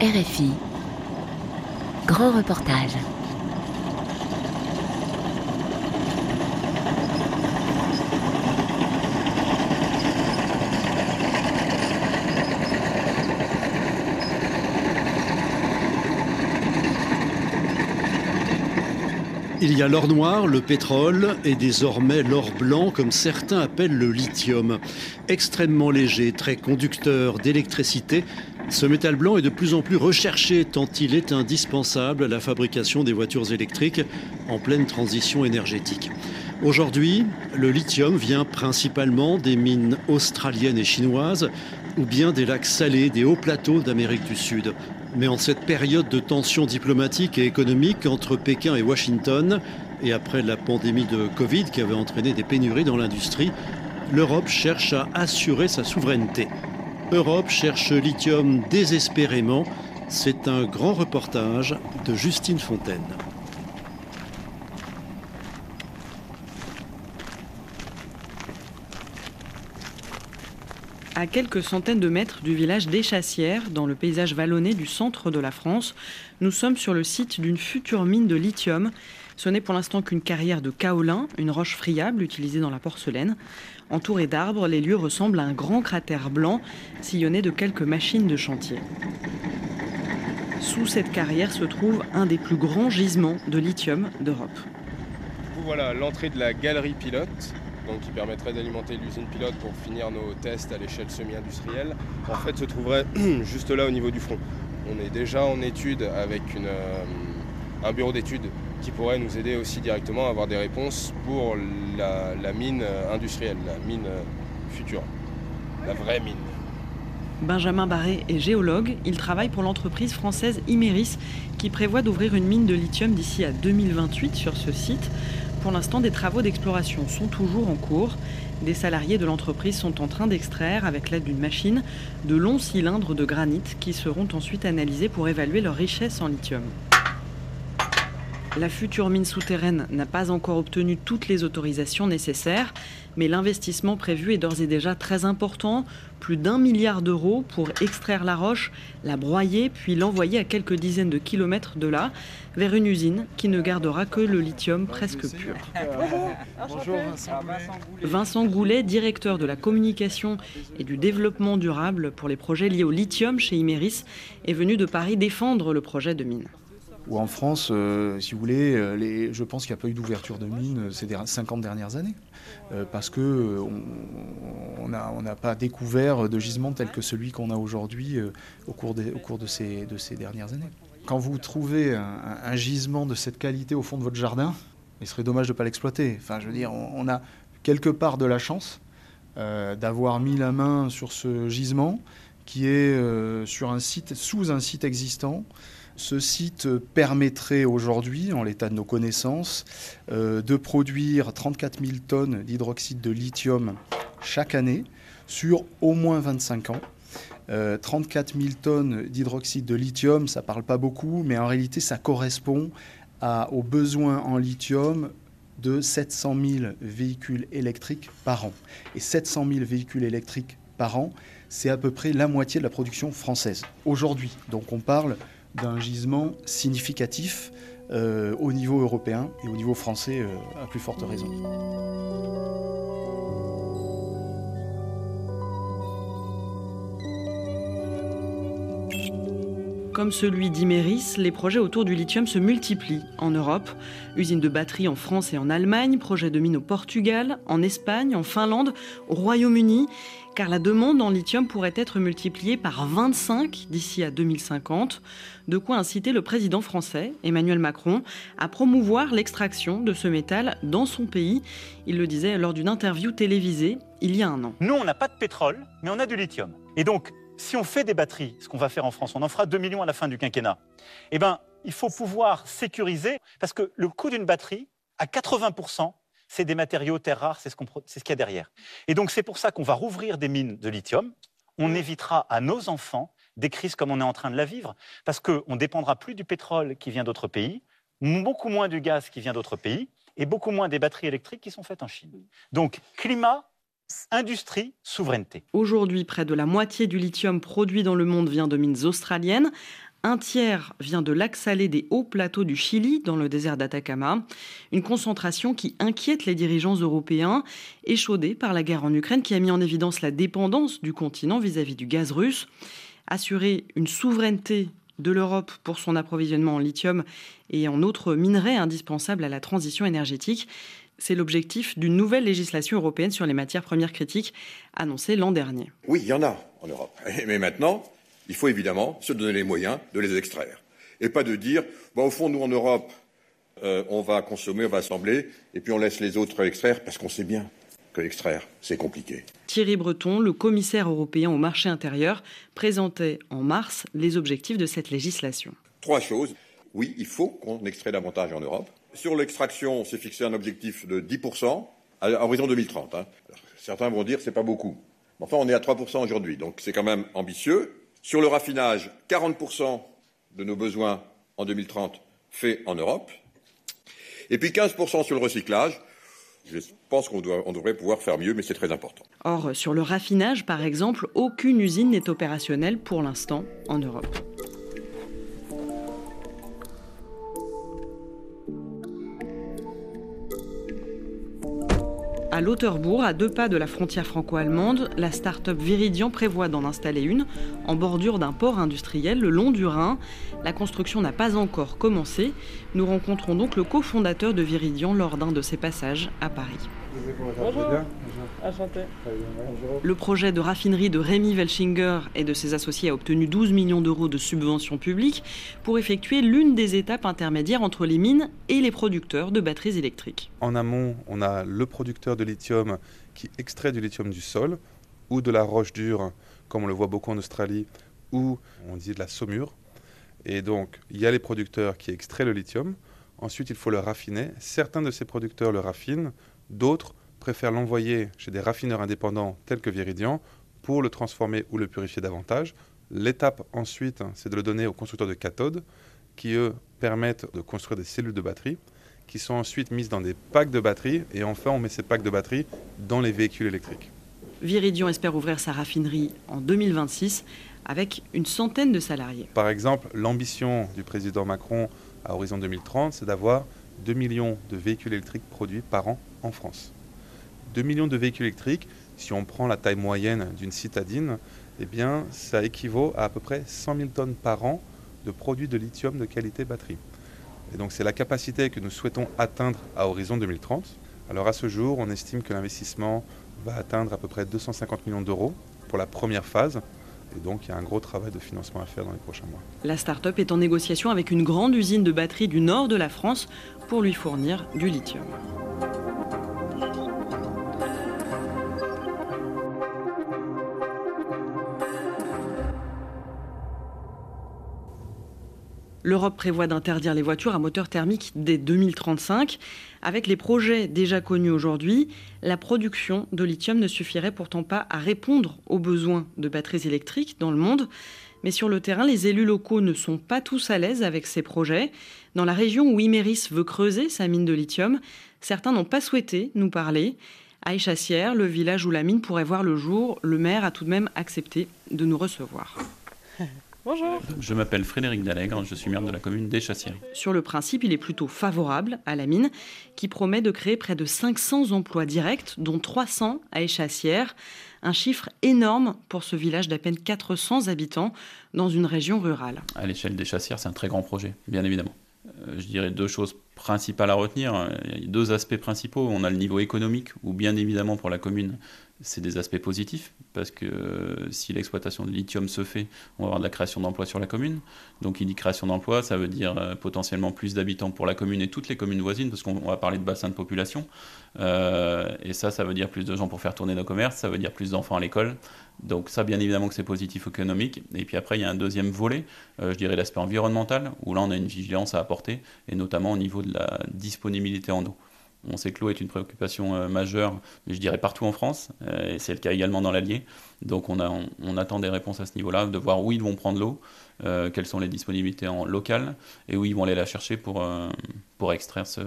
RFI. Grand reportage. Il y a l'or noir, le pétrole et désormais l'or blanc comme certains appellent le lithium. Extrêmement léger, très conducteur d'électricité, ce métal blanc est de plus en plus recherché tant il est indispensable à la fabrication des voitures électriques en pleine transition énergétique. Aujourd'hui, le lithium vient principalement des mines australiennes et chinoises ou bien des lacs salés des hauts plateaux d'Amérique du Sud. Mais en cette période de tension diplomatique et économique entre Pékin et Washington, et après la pandémie de Covid qui avait entraîné des pénuries dans l'industrie, l'Europe cherche à assurer sa souveraineté. Europe cherche lithium désespérément. C'est un grand reportage de Justine Fontaine. À quelques centaines de mètres du village d'Échassières, dans le paysage vallonné du centre de la France, nous sommes sur le site d'une future mine de lithium. Ce n'est pour l'instant qu'une carrière de kaolin, une roche friable utilisée dans la porcelaine. Entouré d'arbres, les lieux ressemblent à un grand cratère blanc, sillonné de quelques machines de chantier. Sous cette carrière se trouve un des plus grands gisements de lithium d'Europe. Voilà l'entrée de la galerie pilote donc qui permettrait d'alimenter l'usine pilote pour finir nos tests à l'échelle semi-industrielle, en fait se trouverait juste là au niveau du front. On est déjà en étude avec euh, un bureau d'études qui pourrait nous aider aussi directement à avoir des réponses pour la, mine euh, industrielle, la mine euh, future, la vraie mine. Benjamin Barré est géologue. Il travaille pour l'entreprise française Imeris qui prévoit d'ouvrir une mine de lithium d'ici à 2028 sur ce site. Pour l'instant, des travaux d'exploration sont toujours en cours. Des salariés de l'entreprise sont en train d'extraire, avec l'aide d'une machine, de longs cylindres de granit qui seront ensuite analysés pour évaluer leur richesse en lithium. La future mine souterraine n'a pas encore obtenu toutes les autorisations nécessaires, mais l'investissement prévu est d'ores et déjà très important, plus d'un milliard d'euros pour extraire la roche, la broyer, puis l'envoyer à quelques dizaines de kilomètres de là, vers une usine qui ne gardera que le lithium presque pur. Bonjour Vincent Goulet. directeur de la communication et du développement durable pour les projets liés au lithium chez Imeris, est venu de Paris défendre le projet de mine ou en France, euh, si vous voulez, euh, je pense qu'il n'y a pas eu d'ouverture de mines ces 50 dernières années, euh, parce qu'on on n'a pas découvert de gisement tel que celui qu'on a aujourd'hui au cours, de, ces, dernières années. Quand vous trouvez un, gisement de cette qualité au fond de votre jardin, il serait dommage de ne pas l'exploiter. Enfin, je veux dire, on, a quelque part de la chance d'avoir mis la main sur ce gisement qui est sur un site, sous un site existant, ce site permettrait aujourd'hui, en l'état de nos connaissances, euh, de produire 34 000 tonnes d'hydroxyde de lithium chaque année sur au moins 25 ans. 34 euh, 000 tonnes d'hydroxyde de lithium, ça ne parle pas beaucoup, mais en réalité, ça correspond aux besoins en lithium de 700 000 véhicules électriques par an. Et 700 000 véhicules électriques par an, c'est à peu près la moitié de la production française aujourd'hui. Donc on parle d'un gisement significatif euh, au niveau européen et au niveau français euh, à plus forte raison. Comme celui d'Imeris, les projets autour du lithium se multiplient en Europe. Usines de batteries en France et en Allemagne, projets de mines au Portugal, en Espagne, en Finlande, au Royaume-Uni car la demande en lithium pourrait être multipliée par 25 d'ici à 2050, de quoi inciter le président français, Emmanuel Macron, à promouvoir l'extraction de ce métal dans son pays. Il le disait lors d'une interview télévisée il y a un an. Nous, on n'a pas de pétrole, mais on a du lithium. Et donc, si on fait des batteries, ce qu'on va faire en France, on en fera 2 millions à la fin du quinquennat, eh ben, il faut pouvoir sécuriser, parce que le coût d'une batterie, à 80%, c'est des matériaux terres rares, c'est ce qu'il y a derrière. Et donc c'est pour ça qu'on va rouvrir des mines de lithium. On évitera à nos enfants des crises comme on est en train de la vivre, parce qu'on ne dépendra plus du pétrole qui vient d'autres pays, beaucoup moins du gaz qui vient d'autres pays, et beaucoup moins des batteries électriques qui sont faites en Chine. Donc climat, industrie, souveraineté. Aujourd'hui, près de la moitié du lithium produit dans le monde vient de mines australiennes. Un tiers vient de lac salé des hauts plateaux du Chili, dans le désert d'Atacama. Une concentration qui inquiète les dirigeants européens, échaudés par la guerre en Ukraine qui a mis en évidence la dépendance du continent vis-à-vis du gaz russe. Assurer une souveraineté de l'Europe pour son approvisionnement en lithium et en autres minerais indispensables à la transition énergétique. C'est l'objectif d'une nouvelle législation européenne sur les matières premières critiques annoncée l'an dernier. Oui, il y en a en Europe. Mais maintenant, il faut évidemment se donner les moyens de les extraire. Et pas de dire, au fond, nous en Europe, euh, on va consommer, on va assembler, et puis on laisse les autres extraire, parce qu'on sait bien que extraire, c'est compliqué. Thierry Breton, le commissaire européen au marché intérieur, présentait en mars les objectifs de cette législation. Trois choses. Oui, il faut qu'on extrait davantage en Europe. Sur l'extraction, on s'est fixé un objectif de 10% à horizon 2030. Hein. Certains vont dire que ce n'est pas beaucoup. Enfin, on est à 3% aujourd'hui, donc c'est quand même ambitieux. Sur le raffinage, 40% de nos besoins en 2030 faits en Europe. Et puis 15% sur le recyclage. Je pense qu'on devrait pouvoir faire mieux, mais c'est très important. Or, sur le raffinage, par exemple, aucune usine n'est opérationnelle pour l'instant en Europe. À Lauterbourg, à deux pas de la frontière franco-allemande, la start-up Viridian prévoit d'en installer une en bordure d'un port industriel le long du Rhin. La construction n'a pas encore commencé. Nous rencontrons donc le cofondateur de Viridian lors d'un de ses passages à Paris. Le projet de raffinerie de Rémi Welchinger et de ses associés a obtenu 12 millions d'euros de subventions publiques pour effectuer l'une des étapes intermédiaires entre les mines et les producteurs de batteries électriques. En amont, on a le producteur de lithium qui extrait du lithium du sol ou de la roche dure, comme on le voit beaucoup en Australie, ou on dit de la saumure. Et donc, il y a les producteurs qui extraient le lithium. Ensuite, il faut le raffiner. Certains de ces producteurs le raffinent, d'autres préfèrent l'envoyer chez des raffineurs indépendants tels que Viridian pour le transformer ou le purifier davantage. L'étape ensuite, c'est de le donner aux constructeurs de cathodes qui, eux, permettent de construire des cellules de batterie qui sont ensuite mises dans des packs de batterie et enfin on met ces packs de batterie dans les véhicules électriques. Viridian espère ouvrir sa raffinerie en 2026 avec une centaine de salariés. Par exemple, l'ambition du président Macron à horizon 2030, c'est d'avoir 2 millions de véhicules électriques produits par an en France. 2 millions de véhicules électriques, si on prend la taille moyenne d'une citadine, eh bien, ça équivaut à à peu près 100 000 tonnes par an de produits de lithium de qualité batterie. Et donc, c'est la capacité que nous souhaitons atteindre à horizon 2030. Alors, à ce jour, on estime que l'investissement va atteindre à peu près 250 millions d'euros pour la première phase. Et donc, il y a un gros travail de financement à faire dans les prochains mois. La start-up est en négociation avec une grande usine de batterie du nord de la France pour lui fournir du lithium. L'Europe prévoit d'interdire les voitures à moteur thermique dès 2035. Avec les projets déjà connus aujourd'hui, la production de lithium ne suffirait pourtant pas à répondre aux besoins de batteries électriques dans le monde. Mais sur le terrain, les élus locaux ne sont pas tous à l'aise avec ces projets. Dans la région où Imeris veut creuser sa mine de lithium, certains n'ont pas souhaité nous parler. À le village où la mine pourrait voir le jour, le maire a tout de même accepté de nous recevoir. Bonjour. Je m'appelle Frédéric Dallègre, je suis maire de la commune d'Échassières. Sur le principe, il est plutôt favorable à la mine, qui promet de créer près de 500 emplois directs, dont 300 à Échassières. Un chiffre énorme pour ce village d'à peine 400 habitants dans une région rurale. À l'échelle d'Échassières, c'est un très grand projet, bien évidemment. Euh, je dirais deux choses principales à retenir. Il y a deux aspects principaux. On a le niveau économique, où bien évidemment pour la commune, c'est des aspects positifs, parce que euh, si l'exploitation de lithium se fait, on va avoir de la création d'emplois sur la commune. Donc il dit création d'emplois, ça veut dire euh, potentiellement plus d'habitants pour la commune et toutes les communes voisines, parce qu'on va parler de bassin de population. Euh, et ça, ça veut dire plus de gens pour faire tourner nos commerces, ça veut dire plus d'enfants à l'école. Donc ça, bien évidemment que c'est positif économique. Et puis après, il y a un deuxième volet, je dirais l'aspect environnemental, où là, on a une vigilance à apporter, et notamment au niveau de la disponibilité en eau. On sait que l'eau est une préoccupation euh, majeure, mais je dirais partout en France, euh, et c'est le cas également dans l'Allier. Donc on, attend des réponses à ce niveau-là, de voir où ils vont prendre l'eau, euh, quelles sont les disponibilités en local, et où ils vont aller la chercher pour, pour extraire ce,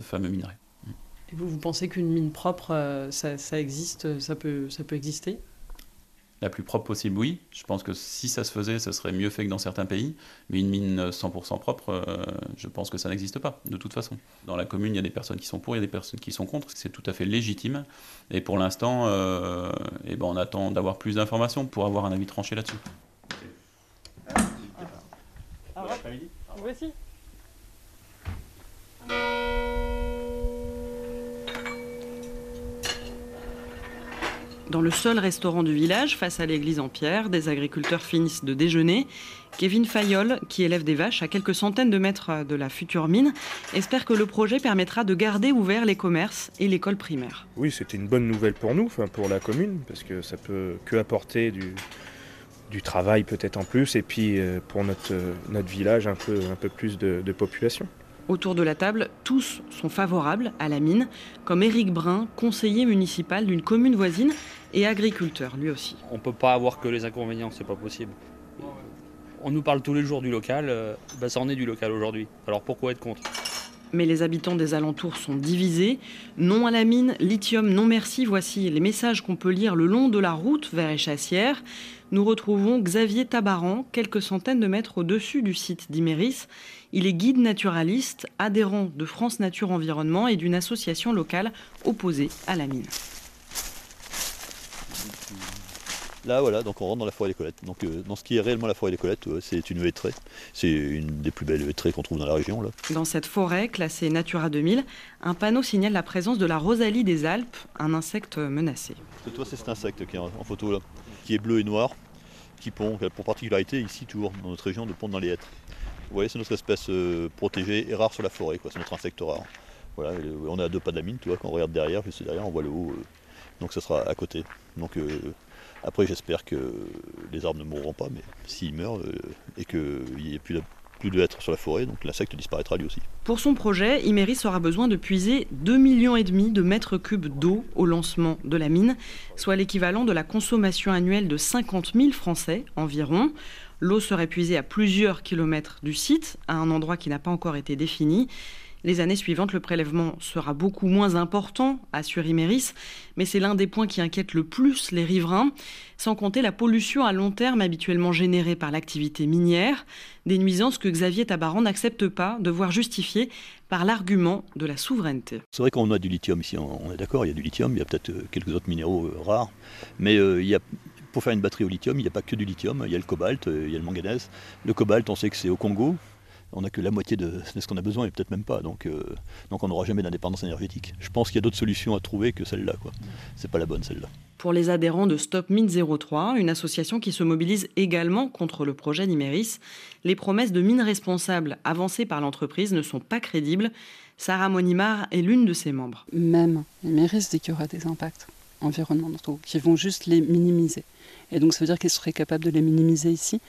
fameux minerai. Et vous, vous pensez qu'une mine propre, ça, existe, ça peut, ça peut exister? La plus propre possible, oui. Je pense que si ça se faisait, ce serait mieux fait que dans certains pays. Mais une mine 100% propre, euh, je pense que ça n'existe pas, de toute façon. Dans la commune, il y a des personnes qui sont pour, il y a des personnes qui sont contre. C'est tout à fait légitime. Et pour l'instant, euh, eh ben, on attend d'avoir plus d'informations pour avoir un avis tranché là-dessus. Voici. Dans le seul restaurant du village, face à l'église en pierre, des agriculteurs finissent de déjeuner. Kevin Fayol, qui élève des vaches à quelques centaines de mètres de la future mine, espère que le projet permettra de garder ouverts les commerces et l'école primaire. Oui, c'était une bonne nouvelle pour nous, pour la commune, parce que ça peut que apporter du, travail peut-être en plus, et puis euh, pour notre, notre village un peu, plus de population. Autour de la table, tous sont favorables à la mine, comme Éric Brun, conseiller municipal d'une commune voisine et agriculteur lui aussi. On ne peut pas avoir que les inconvénients, c'est pas possible. On nous parle tous les jours du local, euh, bah ça en est du local aujourd'hui. Alors pourquoi être contre? Mais les habitants des alentours sont divisés. Non à la mine, lithium, non merci. Voici les messages qu'on peut lire le long de la route vers Échassières. Nous retrouvons Xavier Tabaran, quelques centaines de mètres au-dessus du site d'Iméris. Il est guide naturaliste, adhérent de France Nature Environnement et d'une association locale opposée à la mine. Là, voilà, donc on rentre dans la forêt des Colettes. Donc, euh, dans ce qui est réellement la forêt des Colettes, euh, c'est une hêtraie. C'est une des plus belles hêtraies qu'on trouve dans la région. Là. Dans cette forêt, classée Natura 2000, un panneau signale la présence de la rosalie des Alpes, un insecte menacé. Parce que toi, c'est cet insecte qui est en photo là, qui est bleu et noir, qui pond, qui a pour particularité ici, toujours dans notre région, de pondre dans les hêtres. Vous voyez, c'est notre espèce euh, protégée et rare sur la forêt, quoi. c'est notre insecte rare. Voilà, euh, on est à deux pas de la mine, tu vois, quand on regarde derrière, juste derrière, on voit le haut, donc ça sera à côté. Donc après, j'espère que les arbres ne mourront pas, mais s'ils meurent euh, et qu'il n'y ait plus de, hêtres sur la forêt, donc l'insecte disparaîtra lui aussi. Pour son projet, Imeris aura besoin de puiser 2,5 millions et demi de mètres cubes d'eau au lancement de la mine, soit l'équivalent de la consommation annuelle de 50 000 Français environ. L'eau serait puisée à plusieurs kilomètres du site, à un endroit qui n'a pas encore été défini. Les années suivantes, le prélèvement sera beaucoup moins important, assure Imeris, mais c'est l'un des points qui inquiète le plus les riverains, sans compter la pollution à long terme habituellement générée par l'activité minière, des nuisances que Xavier Tabaran n'accepte pas de voir justifiées par l'argument de la souveraineté. C'est vrai qu'on a du lithium ici, on est d'accord, il y a du lithium, il y a peut-être euh, quelques autres minéraux euh, rares, mais euh, pour faire une batterie au lithium, il n'y a pas que du lithium, il y a le cobalt, il y a le manganèse. Le cobalt, on sait que c'est au Congo, on n'a que la moitié de, de ce qu'on a besoin et peut-être même pas, donc, euh, donc on n'aura jamais d'indépendance énergétique. Je pense qu'il y a d'autres solutions à trouver que celle-là, quoi. C'est pas la bonne celle-là. Pour les adhérents de Stop Mine 03, une association qui se mobilise également contre le projet d'Imeris, les promesses de mines responsables avancées par l'entreprise ne sont pas crédibles. Sarah Monimar est l'une de ses membres. Même Imeris dit qu'il y aura des impacts environnementaux qui vont juste les minimiser. Et donc ça veut dire qu'ils seraient capables de les minimiser ici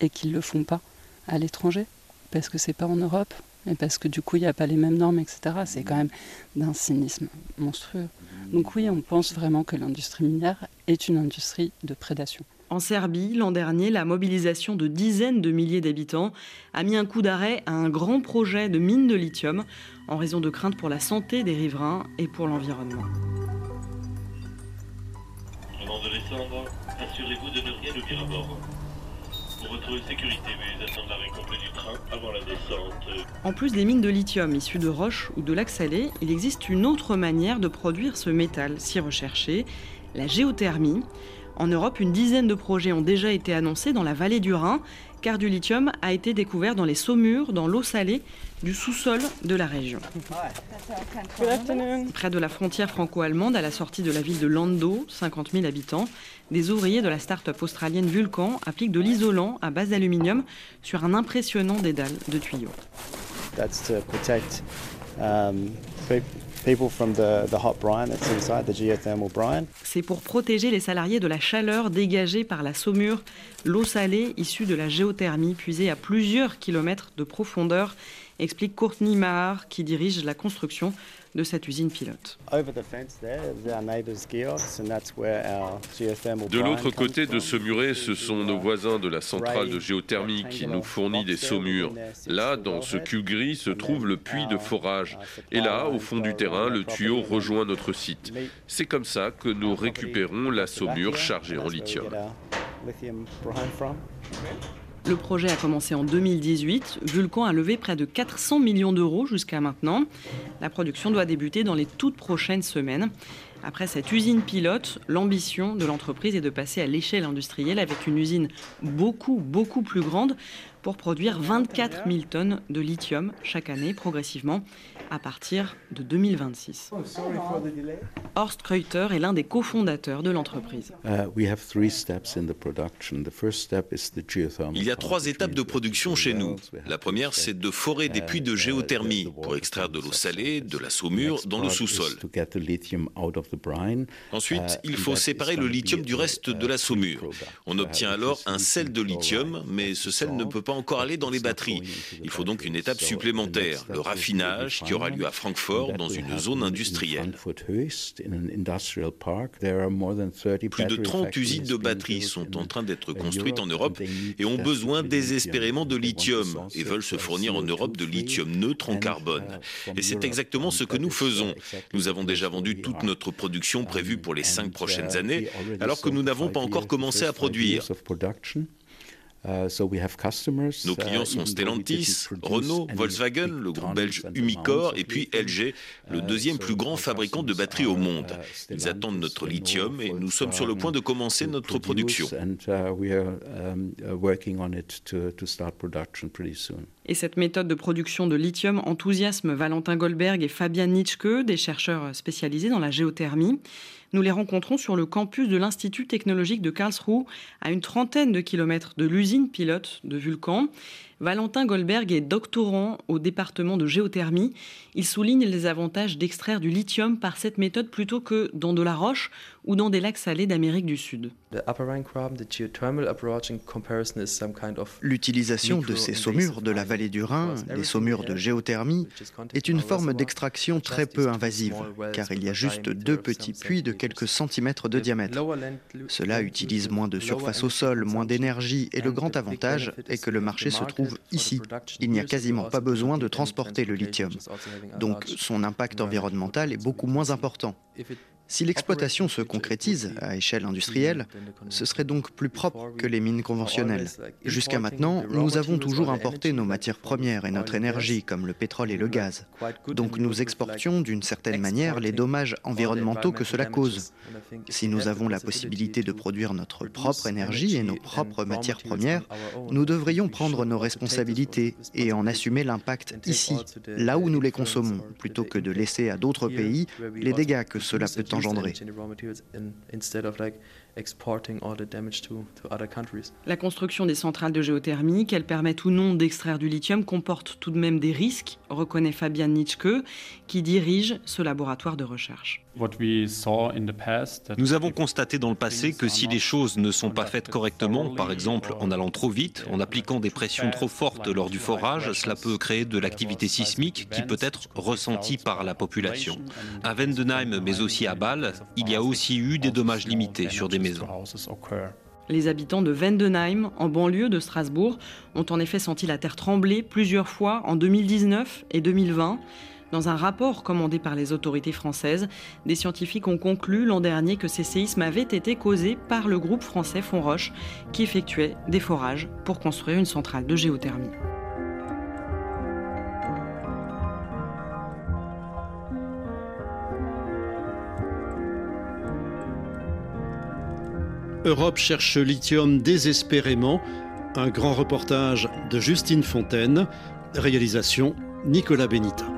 et qu'ils ne le font pas à l'étranger parce que c'est pas en Europe et parce que du coup il n'y a pas les mêmes normes, etc. C'est quand même d'un cynisme monstrueux. Donc oui, on pense vraiment que l'industrie minière est une industrie de prédation. En Serbie, l'an dernier, la mobilisation de dizaines de milliers d'habitants a mis un coup d'arrêt à un grand projet de mine de lithium en raison de craintes pour la santé des riverains et pour l'environnement. Avant de descendre, assurez-vous de ne rien oublier à bord. Sécurité, du train avant la descente. En plus des mines de lithium issues de roches ou de lacs salés, il existe une autre manière de produire ce métal si recherché, la géothermie. En Europe, une dizaine de projets ont déjà été annoncés dans la vallée du Rhin, car du lithium a été découvert dans les saumures, dans l'eau salée du sous-sol de la région. Près de la frontière franco-allemande, à la sortie de la ville de Lando, 50 000 habitants, des ouvriers de la start-up australienne Vulcan appliquent de l'isolant à base d'aluminium sur un impressionnant dédale de tuyaux. That's to protect um, pe- people from the, the hot brine that's inside, the geothermal brine. C'est pour protéger les salariés de la chaleur dégagée par la saumure, l'eau salée issue de la géothermie puisée à plusieurs kilomètres de profondeur, explique Courtney Maher qui dirige la construction de cette usine pilote. De l'autre côté de ce muret, ce sont nos voisins de la centrale de géothermie qui nous fournit des saumures. Là, dans ce cube gris, se trouve le puits de forage. Et là, au fond du terrain, le tuyau rejoint notre site. C'est comme ça que nous récupérons la saumure chargée en lithium. Le projet a commencé en 2018. Vulcan a levé près de 400 millions d'euros jusqu'à maintenant. La production doit débuter dans les toutes prochaines semaines. Après cette usine pilote, l'ambition de l'entreprise est de passer à l'échelle industrielle avec une usine beaucoup, beaucoup plus grande pour produire 24 000 tonnes de lithium chaque année progressivement à partir de 2026. Horst Kreuter est l'un des cofondateurs de l'entreprise. Il y a trois étapes de production chez nous. La première, c'est de forer des puits de géothermie pour extraire de l'eau salée, de la saumure dans le sous-sol. Ensuite, il faut séparer le lithium du reste de la saumure. On obtient alors un sel de lithium, mais ce sel ne peut pas encore aller dans les batteries. Il faut donc une étape supplémentaire, le raffinage, qui aura lieu à Francfort, dans une zone industrielle. Plus de 30 usines de batteries sont en train d'être construites en Europe et ont besoin désespérément de lithium et veulent se fournir en Europe de lithium neutre en carbone. Et c'est exactement ce que nous faisons. Nous avons déjà vendu toute notre production prévue pour les cinq prochaines années, alors que nous n'avons pas encore commencé à produire. Nos clients sont Stellantis, Renault, Volkswagen, le groupe belge Umicore et puis LG, le deuxième plus grand fabricant de batteries au monde. Ils attendent notre lithium et nous sommes sur le point de commencer notre production. Et cette méthode de production de lithium enthousiasme Valentin Goldberg et Fabian Nitschke, des chercheurs spécialisés dans la géothermie. Nous les rencontrons sur le campus de l'Institut technologique de Karlsruhe, à une trentaine de kilomètres de l'usine pilote de Vulcan. Valentin Goldberg est doctorant au département de géothermie. Il souligne les avantages d'extraire du lithium par cette méthode plutôt que dans de la roche ou dans des lacs salés d'Amérique du Sud. L'utilisation de ces saumures de la vallée du Rhin, les saumures de géothermie, est une forme d'extraction très peu invasive, car il y a juste deux petits puits de quelques centimètres de diamètre. Cela utilise moins de surface au sol, moins d'énergie, et le grand avantage est que le marché se trouve ici. Il n'y a quasiment pas besoin de transporter le lithium. Donc son impact environnemental est beaucoup moins important. Si l'exploitation se concrétise à échelle industrielle, ce serait donc plus propre que les mines conventionnelles. Jusqu'à maintenant, nous avons toujours importé nos matières premières et notre énergie, comme le pétrole et le gaz. Donc nous exportions d'une certaine manière les dommages environnementaux que cela cause. Si nous avons la possibilité de produire notre propre énergie et nos propres matières premières, nous devrions prendre nos responsabilités et en assumer l'impact ici, là où nous les consommons, plutôt que de laisser à d'autres pays les dégâts que cela peut La construction des centrales de géothermie, qu'elles permettent ou non d'extraire du lithium, comporte tout de même des risques, reconnaît Fabian Nitschke, qui dirige ce laboratoire de recherche. Nous avons constaté dans le passé que si les choses ne sont pas faites correctement, par exemple en allant trop vite, en appliquant des pressions trop fortes lors du forage, cela peut créer de l'activité sismique qui peut être ressentie par la population. À Vendenheim, mais aussi à Bâle, il y a aussi eu des dommages limités sur des maisons. Les habitants de Vendenheim, en banlieue de Strasbourg, ont en effet senti la terre trembler plusieurs fois en 2019 et 2020. Dans un rapport commandé par les autorités françaises, des scientifiques ont conclu l'an dernier que ces séismes avaient été causés par le groupe français Fonroche, qui effectuait des forages pour construire une centrale de géothermie. Europe cherche lithium désespérément. Un grand reportage de Justine Fontaine. Réalisation Nicolas Benita.